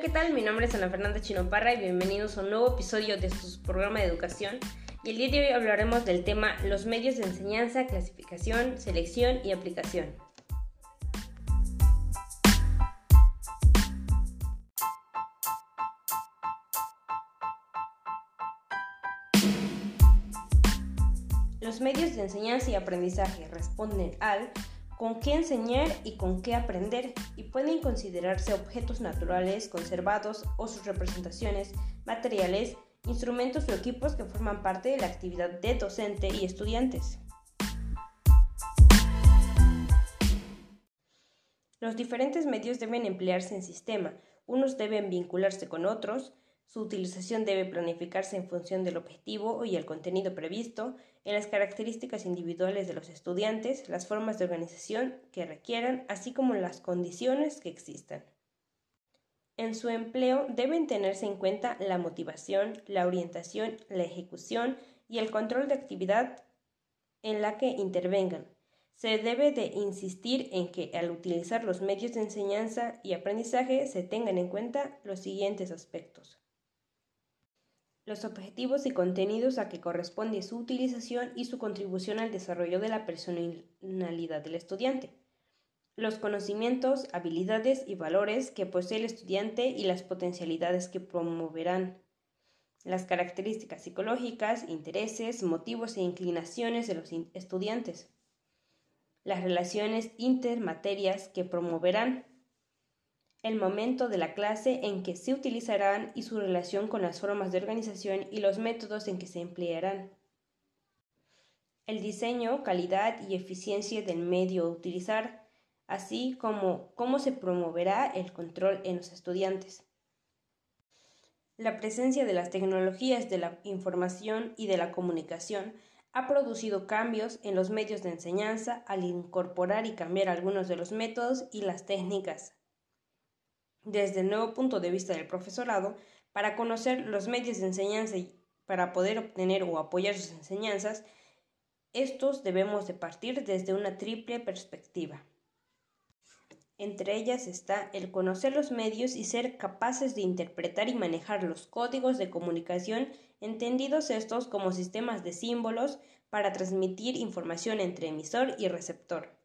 ¿qué tal? Mi nombre es Ana Fernanda Chinoparra y bienvenidos a un nuevo episodio de su programa de educación. Y el día de hoy hablaremos del tema los medios de enseñanza, clasificación, selección y aplicación. Los medios de enseñanza y aprendizaje responden al con qué enseñar y con qué aprender, y pueden considerarse objetos naturales conservados o sus representaciones, materiales, instrumentos o equipos que forman parte de la actividad de docente y estudiantes. Los diferentes medios deben emplearse en sistema, unos deben vincularse con otros, su utilización debe planificarse en función del objetivo y el contenido previsto, en las características individuales de los estudiantes, las formas de organización que requieran, así como las condiciones que existan. En su empleo deben tenerse en cuenta la motivación, la orientación, la ejecución y el control de actividad en la que intervengan. Se debe de insistir en que al utilizar los medios de enseñanza y aprendizaje se tengan en cuenta los siguientes aspectos los objetivos y contenidos a que corresponde su utilización y su contribución al desarrollo de la personalidad del estudiante, los conocimientos, habilidades y valores que posee el estudiante y las potencialidades que promoverán, las características psicológicas, intereses, motivos e inclinaciones de los estudiantes, las relaciones intermaterias que promoverán, el momento de la clase en que se utilizarán y su relación con las formas de organización y los métodos en que se emplearán. El diseño, calidad y eficiencia del medio a utilizar, así como cómo se promoverá el control en los estudiantes. La presencia de las tecnologías de la información y de la comunicación ha producido cambios en los medios de enseñanza al incorporar y cambiar algunos de los métodos y las técnicas desde el nuevo punto de vista del profesorado para conocer los medios de enseñanza y para poder obtener o apoyar sus enseñanzas, estos debemos de partir desde una triple perspectiva. Entre ellas está el conocer los medios y ser capaces de interpretar y manejar los códigos de comunicación, entendidos estos como sistemas de símbolos para transmitir información entre emisor y receptor.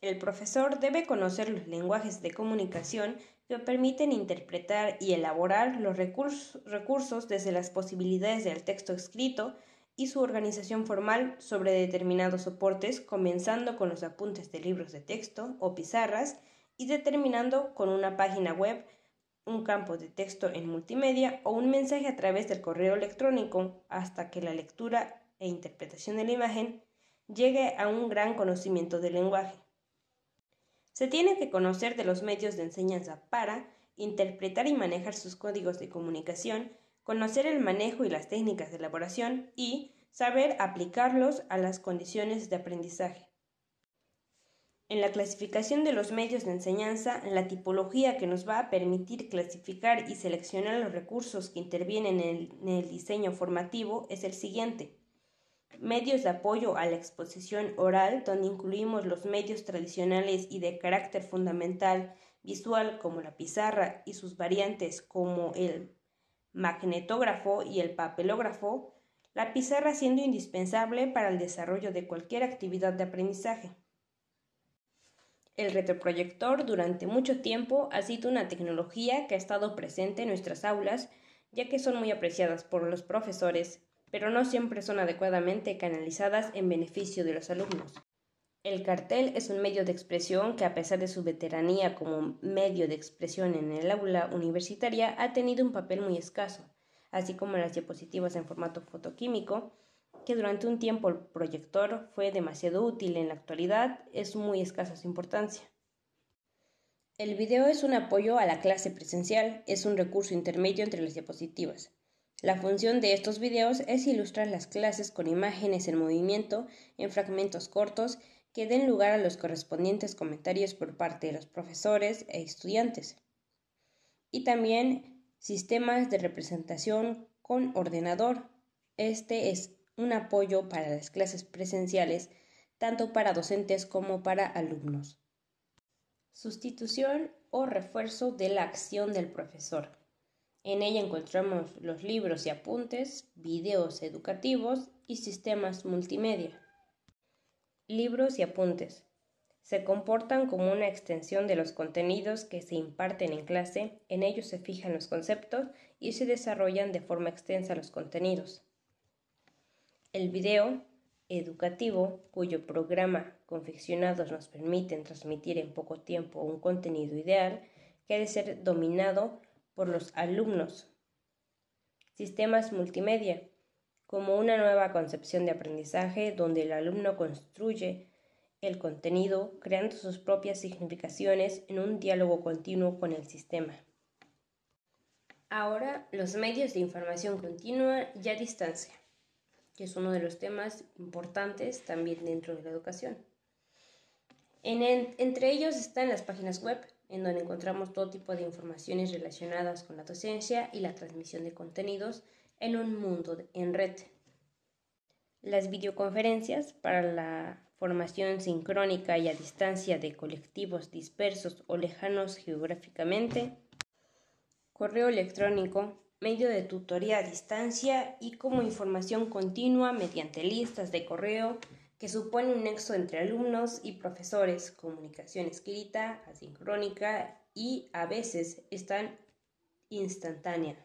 El profesor debe conocer los lenguajes de comunicación que permiten interpretar y elaborar los recursos desde las posibilidades del texto escrito y su organización formal sobre determinados soportes, comenzando con los apuntes de libros de texto o pizarras y determinando con una página web, un campo de texto en multimedia o un mensaje a través del correo electrónico hasta que la lectura e interpretación de la imagen llegue a un gran conocimiento del lenguaje. Se tiene que conocer de los medios de enseñanza para interpretar y manejar sus códigos de comunicación, conocer el manejo y las técnicas de elaboración y saber aplicarlos a las condiciones de aprendizaje. En la clasificación de los medios de enseñanza, la tipología que nos va a permitir clasificar y seleccionar los recursos que intervienen en el, diseño formativo es el siguiente. Medios de apoyo a la exposición oral, donde incluimos los medios tradicionales y de carácter fundamental visual como la pizarra y sus variantes como el magnetógrafo y el papelógrafo, la pizarra siendo indispensable para el desarrollo de cualquier actividad de aprendizaje. El retroproyector durante mucho tiempo ha sido una tecnología que ha estado presente en nuestras aulas, ya que son muy apreciadas por los profesores, pero no siempre son adecuadamente canalizadas en beneficio de los alumnos. El cartel es un medio de expresión que a pesar de su veteranía como medio de expresión en el aula universitaria ha tenido un papel muy escaso, así como las diapositivas en formato fotoquímico, que durante un tiempo el proyector fue demasiado útil, en la actualidad es muy escasa su importancia. El video es un apoyo a la clase presencial, es un recurso intermedio entre las diapositivas. La función de estos videos es ilustrar las clases con imágenes en movimiento en fragmentos cortos que den lugar a los correspondientes comentarios por parte de los profesores e estudiantes. Y también sistemas de representación con ordenador. Este es un apoyo para las clases presenciales, tanto para docentes como para alumnos. Sustitución o refuerzo de la acción del profesor. En ella encontramos los libros y apuntes, videos educativos y sistemas multimedia. Libros y apuntes. Se comportan como una extensión de los contenidos que se imparten en clase, en ellos se fijan los conceptos y se desarrollan de forma extensa los contenidos. El video educativo, cuyo programa confeccionados nos permiten transmitir en poco tiempo un contenido ideal, que ha de ser dominado por los alumnos. Sistemas multimedia, como una nueva concepción de aprendizaje donde el alumno construye el contenido creando sus propias significaciones en un diálogo continuo con el sistema. Ahora, los medios de información continua y a distancia que es uno de los temas importantes también dentro de la educación. entre ellos están las páginas web, en donde encontramos todo tipo de informaciones relacionadas con la docencia y la transmisión de contenidos en un mundo en red. Las videoconferencias para la formación sincrónica y a distancia de colectivos dispersos o lejanos geográficamente. Correo electrónico, medio de tutoría a distancia y como información continua mediante listas de correo que supone un nexo entre alumnos y profesores, comunicación escrita, asincrónica y a veces están instantánea.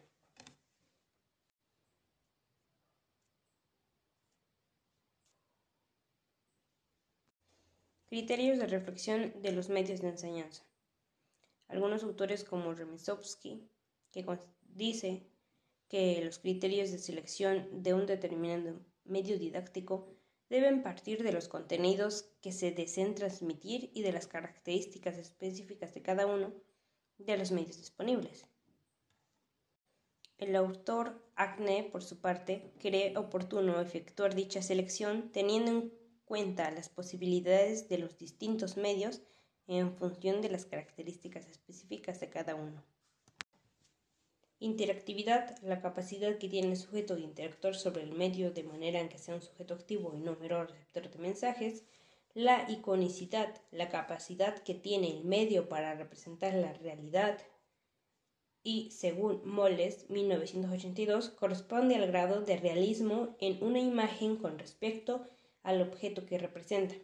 Criterios de reflexión de los medios de enseñanza. Algunos autores como Remesovsky, que dice que los criterios de selección de un determinado medio didáctico deben partir de los contenidos que se deseen transmitir y de las características específicas de cada uno de los medios disponibles. El autor Acne, por su parte, cree oportuno efectuar dicha selección teniendo en cuenta las posibilidades de los distintos medios en función de las características específicas de cada uno. Interactividad, la capacidad que tiene el sujeto de interactuar sobre el medio de manera en que sea un sujeto activo y no mero receptor de mensajes. La iconicidad, la capacidad que tiene el medio para representar la realidad. Y, según Moles, 1982, corresponde al grado de realismo en una imagen con respecto al objeto que representa.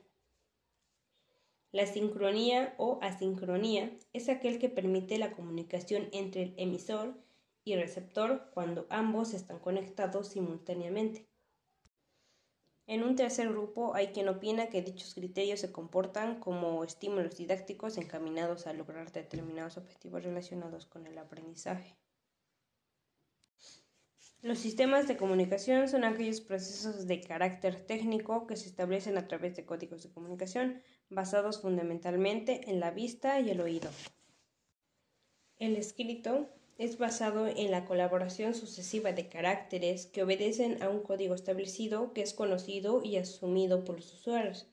La sincronía o asincronía es aquel que permite la comunicación entre el emisor y receptor cuando ambos están conectados simultáneamente. En un tercer grupo hay quien opina que dichos criterios se comportan como estímulos didácticos encaminados a lograr determinados objetivos relacionados con el aprendizaje. Los sistemas de comunicación son aquellos procesos de carácter técnico que se establecen a través de códigos de comunicación basados fundamentalmente en la vista y el oído. El escrito es basado en la colaboración sucesiva de caracteres que obedecen a un código establecido que es conocido y asumido por los usuarios.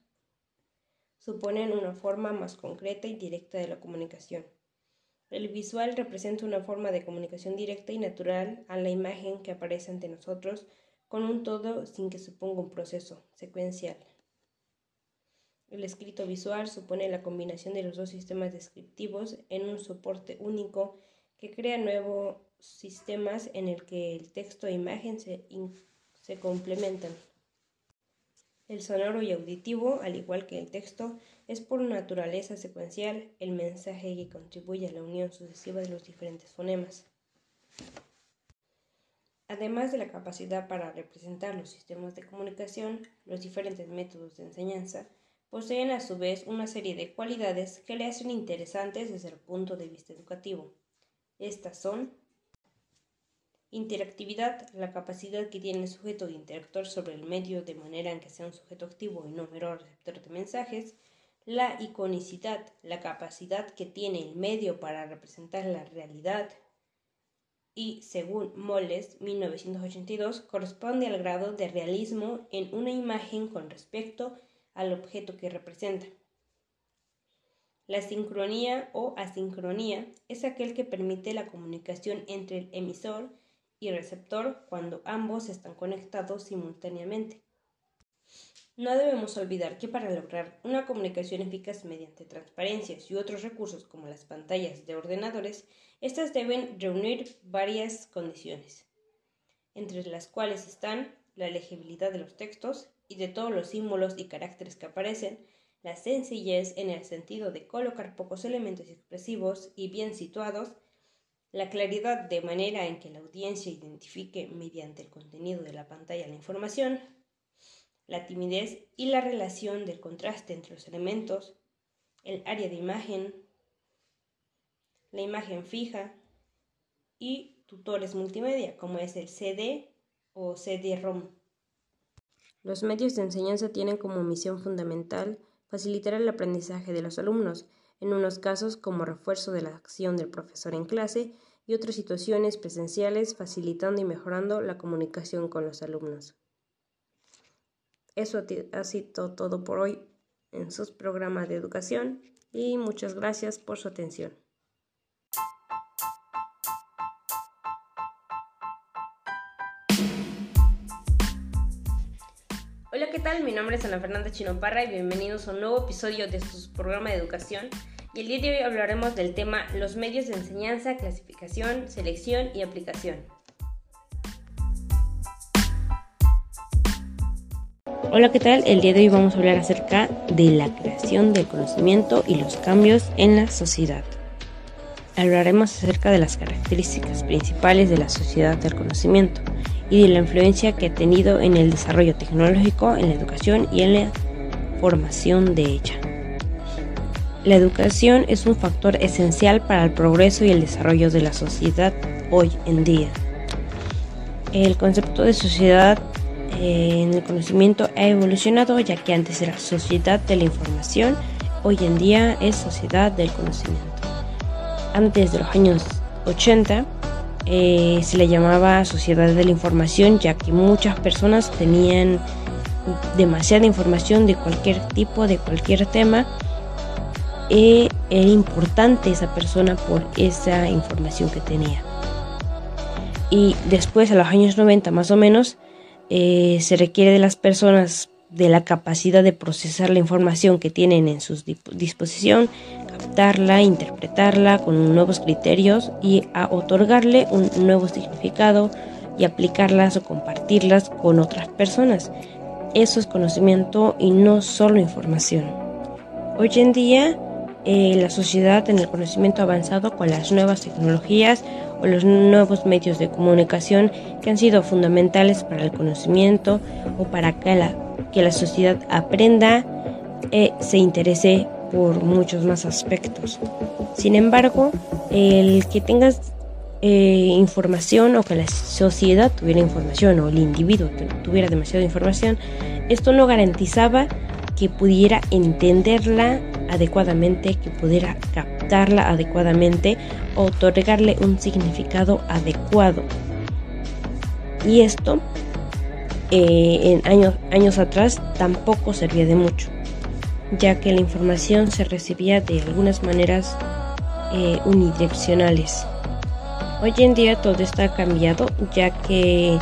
Suponen una forma más concreta y directa de la comunicación. El visual representa una forma de comunicación directa y natural a la imagen que aparece ante nosotros con un todo sin que suponga un proceso secuencial. El escrito visual supone la combinación de los dos sistemas descriptivos en un soporte único que crea nuevos sistemas en el que el texto e imagen se, se complementan. El sonoro y auditivo, al igual que el texto, es por naturaleza secuencial el mensaje que contribuye a la unión sucesiva de los diferentes fonemas. Además de la capacidad para representar los sistemas de comunicación, los diferentes métodos de enseñanza poseen a su vez una serie de cualidades que le hacen interesantes desde el punto de vista educativo. Estas son interactividad, la capacidad que tiene el sujeto de interactuar sobre el medio de manera en que sea un sujeto activo y no mero receptor de mensajes, la iconicidad, la capacidad que tiene el medio para representar la realidad, y, según Moles, 1982, corresponde al grado de realismo en una imagen con respecto al objeto que representa. La sincronía o asincronía es aquel que permite la comunicación entre el emisor y receptor cuando ambos están conectados simultáneamente. No debemos olvidar que para lograr una comunicación eficaz mediante transparencias y otros recursos como las pantallas de ordenadores, éstas deben reunir varias condiciones, entre las cuales están la legibilidad de los textos y de todos los símbolos y caracteres que aparecen, la sencillez en el sentido de colocar pocos elementos expresivos y bien situados, la claridad de manera en que la audiencia identifique mediante el contenido de la pantalla la información, la timidez y la relación del contraste entre los elementos, el área de imagen, la imagen fija y tutores multimedia como es el CD o CD-ROM. Los medios de enseñanza tienen como misión fundamental facilitar el aprendizaje de los alumnos, en unos casos como refuerzo de la acción del profesor en clase y otras situaciones presenciales facilitando y mejorando la comunicación con los alumnos. Eso ha sido todo por hoy en sus programas de educación y muchas gracias por su atención. Hola, ¿qué tal? Mi nombre es Ana Fernanda Chinoparra y bienvenidos a un nuevo episodio de su programa de educación. Y el día de hoy hablaremos del tema los medios de enseñanza, clasificación, selección y aplicación. Hola, ¿qué tal? El día de hoy vamos a hablar acerca de la creación del conocimiento y los cambios en la sociedad. Hablaremos acerca de las características principales de la sociedad del conocimiento y de la influencia que ha tenido en el desarrollo tecnológico, en la educación y en la formación de ella. La educación es un factor esencial para el progreso y el desarrollo de la sociedad hoy en día. El concepto de sociedad en el conocimiento ha evolucionado ya que antes era sociedad de la información, hoy en día es sociedad del conocimiento. Antes de los años 80 eh, se le llamaba sociedad de la información ya que muchas personas tenían demasiada información de cualquier tipo, de cualquier tema. Y era importante esa persona por esa información que tenía. Y después, a los años 90 más o menos, eh, se requiere de las personas de la capacidad de procesar la información que tienen en su disposición, captarla, interpretarla con nuevos criterios y a otorgarle un nuevo significado y aplicarlas o compartirlas con otras personas. Eso es conocimiento y no solo información. Hoy en día eh, la sociedad en el conocimiento avanzado con las nuevas tecnologías o los nuevos medios de comunicación que han sido fundamentales para el conocimiento o para que la, que la sociedad aprenda eh, se interese por muchos más aspectos. Sin embargo, el que tengas eh, información o que la sociedad tuviera información o el individuo tuviera demasiada información, esto no garantizaba que pudiera entenderla adecuadamente, que pudiera captarla adecuadamente, otorgarle un significado adecuado. Y esto eh, en años, años atrás tampoco servía de mucho, ya que la información se recibía de algunas maneras eh, unidireccionales. Hoy en día todo está cambiado, ya que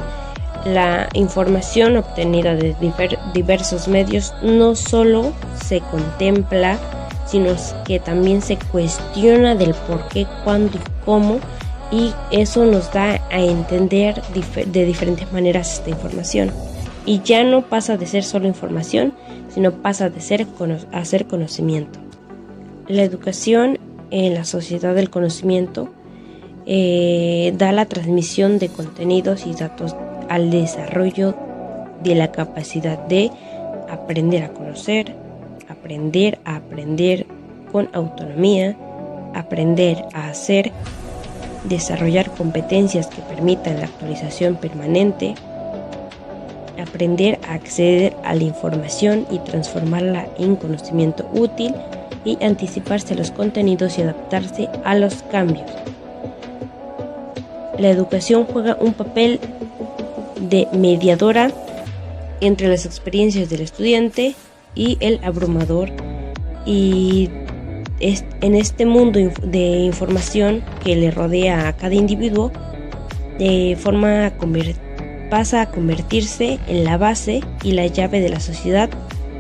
la información obtenida de diversos medios no solo se contempla, sino que también se cuestiona del por qué, cuándo y cómo, y eso nos da a entender de diferentes maneras esta información. Y ya no pasa de ser solo información, sino pasa de ser conocimiento. La educación en la sociedad del conocimiento eh, da la transmisión de contenidos y datos al desarrollo de la capacidad de aprender a conocer, aprender a aprender con autonomía, aprender a hacer, desarrollar competencias que permitan la actualización permanente, aprender a acceder a la información y transformarla en conocimiento útil y anticiparse a los contenidos y adaptarse a los cambios. La educación juega un papel de mediadora entre las experiencias del estudiante y el abrumador y en este mundo de información que le rodea a cada individuo de forma pasa a convertirse en la base y la llave de la sociedad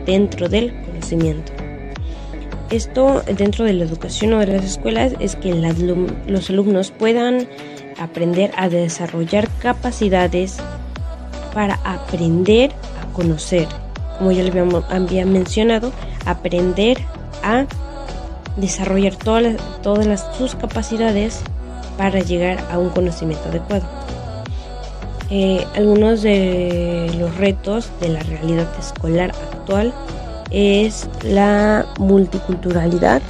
dentro del conocimiento. Esto dentro de la educación o de las escuelas es que los alumnos puedan aprender a desarrollar capacidades para aprender a conocer, como ya le había mencionado, aprender a desarrollar todas sus capacidades para llegar a un conocimiento adecuado. Eh, algunos de los retos de la realidad escolar actual es la multiculturalidad,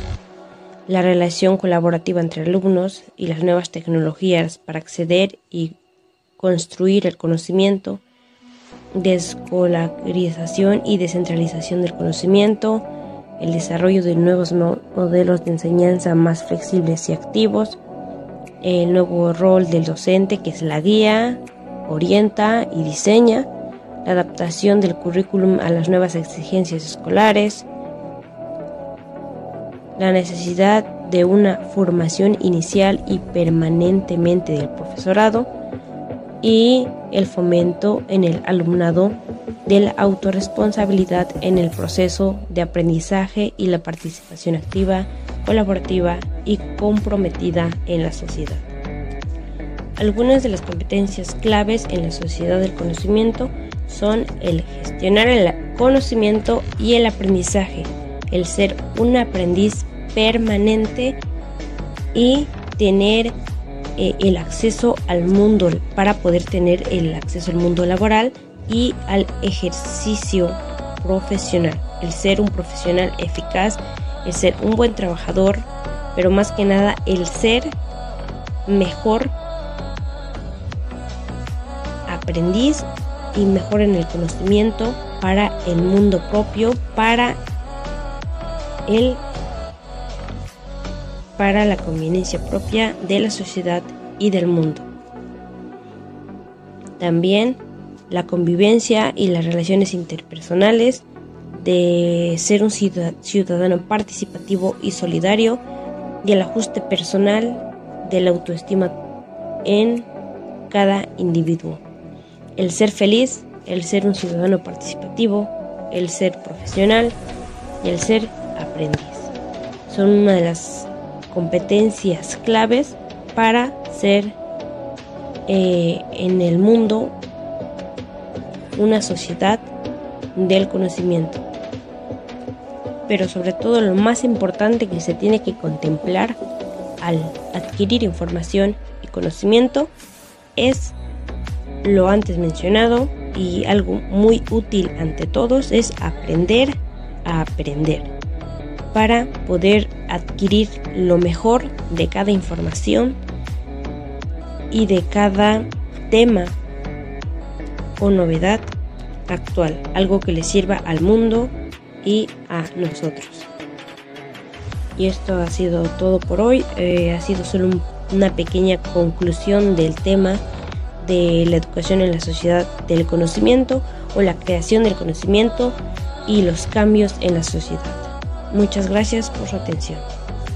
la relación colaborativa entre alumnos y las nuevas tecnologías para acceder y construir el conocimiento, descolarización y descentralización del conocimiento, el desarrollo de nuevos modelos de enseñanza más flexibles y activos, el nuevo rol del docente que es la guía, orienta y diseña, la adaptación del currículum a las nuevas exigencias escolares, la necesidad de una formación inicial y permanentemente del profesorado y el fomento en el alumnado de la autorresponsabilidad en el proceso de aprendizaje y la participación activa, colaborativa y comprometida en la sociedad. Algunas de las competencias claves en la sociedad del conocimiento son el gestionar el conocimiento y el aprendizaje, el ser un aprendiz permanente y tener eh, el acceso al mundo para poder tener el acceso al mundo laboral y al ejercicio profesional, el ser un profesional eficaz, el ser un buen trabajador, pero más que nada el ser mejor aprendiz y mejor en el conocimiento para el mundo propio, para el para la conveniencia propia de la sociedad y del mundo. También la convivencia y las relaciones interpersonales, de ser un ciudadano participativo y solidario, y el ajuste personal de la autoestima en cada individuo. El ser feliz, el ser un ciudadano participativo, el ser profesional y el ser aprendiz. Son una de las competencias claves para ser eh, en el mundo una sociedad del conocimiento. Pero sobre todo lo más importante que se tiene que contemplar al adquirir información y conocimiento es lo antes mencionado y algo muy útil ante todos es aprender a aprender para poder adquirir lo mejor de cada información y de cada tema o novedad actual, algo que le sirva al mundo y a nosotros. Y esto ha sido todo por hoy, eh, ha sido solo una pequeña conclusión del tema de la educación en la sociedad del conocimiento o la creación del conocimiento y los cambios en la sociedad. Muchas gracias por su atención.